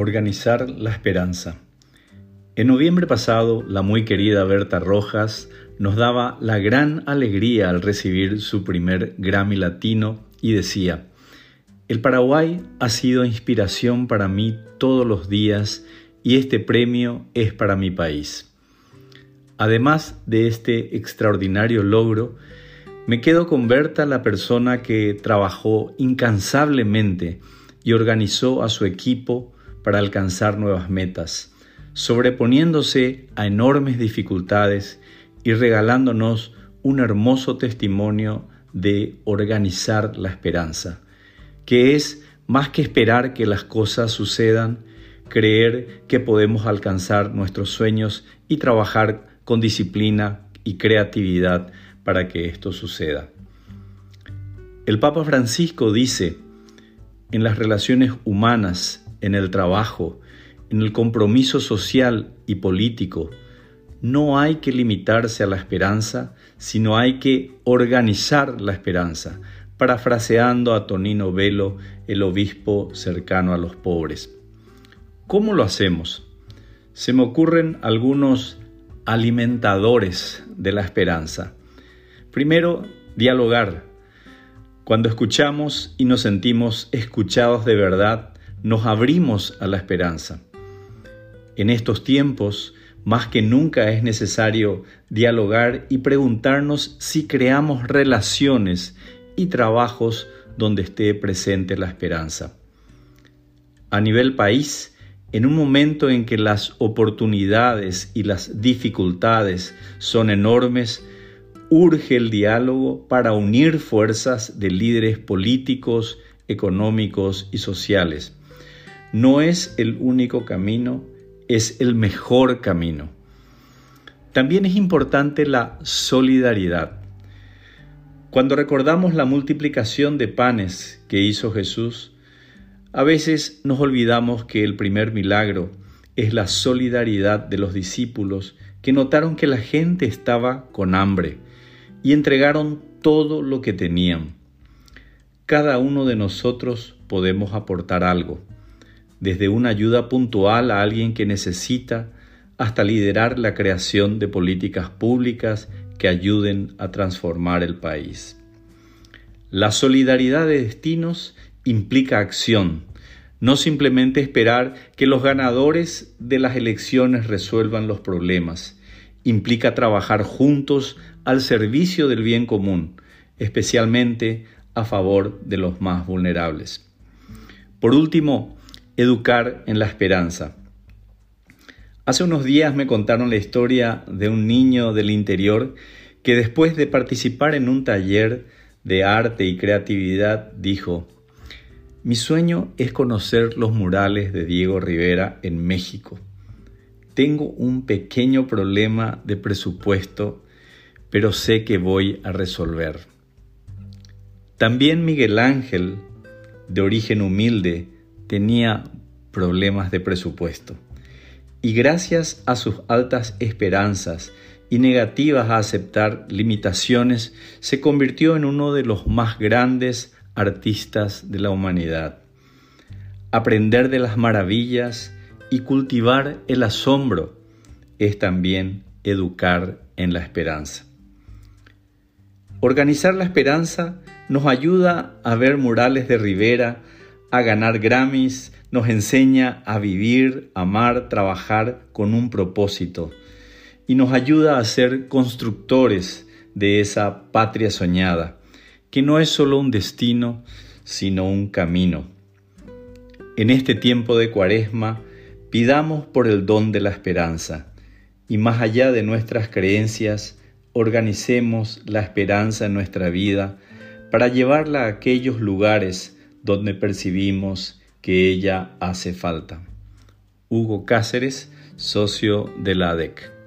Organizar la esperanza. En noviembre pasado, la muy querida Berta Rojas nos daba la gran alegría al recibir su primer Grammy Latino y decía, el Paraguay ha sido inspiración para mí todos los días y este premio es para mi país. Además de este extraordinario logro, me quedo con Berta, la persona que trabajó incansablemente y organizó a su equipo para alcanzar nuevas metas, sobreponiéndose a enormes dificultades y regalándonos un hermoso testimonio de organizar la esperanza, que es más que esperar que las cosas sucedan, creer que podemos alcanzar nuestros sueños y trabajar con disciplina y creatividad para que esto suceda. El Papa Francisco dice, en las relaciones humanas, en el trabajo, en el compromiso social y político, no hay que limitarse a la esperanza, sino hay que organizar la esperanza, parafraseando a Tonino Velo, el obispo cercano a los pobres. ¿Cómo lo hacemos? Se me ocurren algunos alimentadores de la esperanza. Primero, dialogar. Cuando escuchamos y nos sentimos escuchados de verdad, nos abrimos a la esperanza. En estos tiempos, más que nunca es necesario dialogar y preguntarnos si creamos relaciones y trabajos donde esté presente la esperanza. A nivel país, en un momento en que las oportunidades y las dificultades son enormes, urge el diálogo para unir fuerzas de líderes políticos, económicos y sociales. No es el único camino, es el mejor camino. También es importante la solidaridad. Cuando recordamos la multiplicación de panes que hizo Jesús, a veces nos olvidamos que el primer milagro es la solidaridad de los discípulos que notaron que la gente estaba con hambre y entregaron todo lo que tenían. Cada uno de nosotros podemos aportar algo desde una ayuda puntual a alguien que necesita hasta liderar la creación de políticas públicas que ayuden a transformar el país. La solidaridad de destinos implica acción, no simplemente esperar que los ganadores de las elecciones resuelvan los problemas. Implica trabajar juntos al servicio del bien común, especialmente a favor de los más vulnerables. Por último, educar en la esperanza. Hace unos días me contaron la historia de un niño del interior que después de participar en un taller de arte y creatividad dijo, mi sueño es conocer los murales de Diego Rivera en México. Tengo un pequeño problema de presupuesto, pero sé que voy a resolver. También Miguel Ángel, de origen humilde, tenía problemas de presupuesto. Y gracias a sus altas esperanzas y negativas a aceptar limitaciones, se convirtió en uno de los más grandes artistas de la humanidad. Aprender de las maravillas y cultivar el asombro es también educar en la esperanza. Organizar la esperanza nos ayuda a ver murales de Rivera a ganar Grammys, nos enseña a vivir, amar, trabajar con un propósito y nos ayuda a ser constructores de esa patria soñada, que no es solo un destino, sino un camino. En este tiempo de cuaresma, pidamos por el don de la esperanza y más allá de nuestras creencias, organicemos la esperanza en nuestra vida para llevarla a aquellos lugares donde percibimos que ella hace falta. Hugo Cáceres, socio de la ADEC.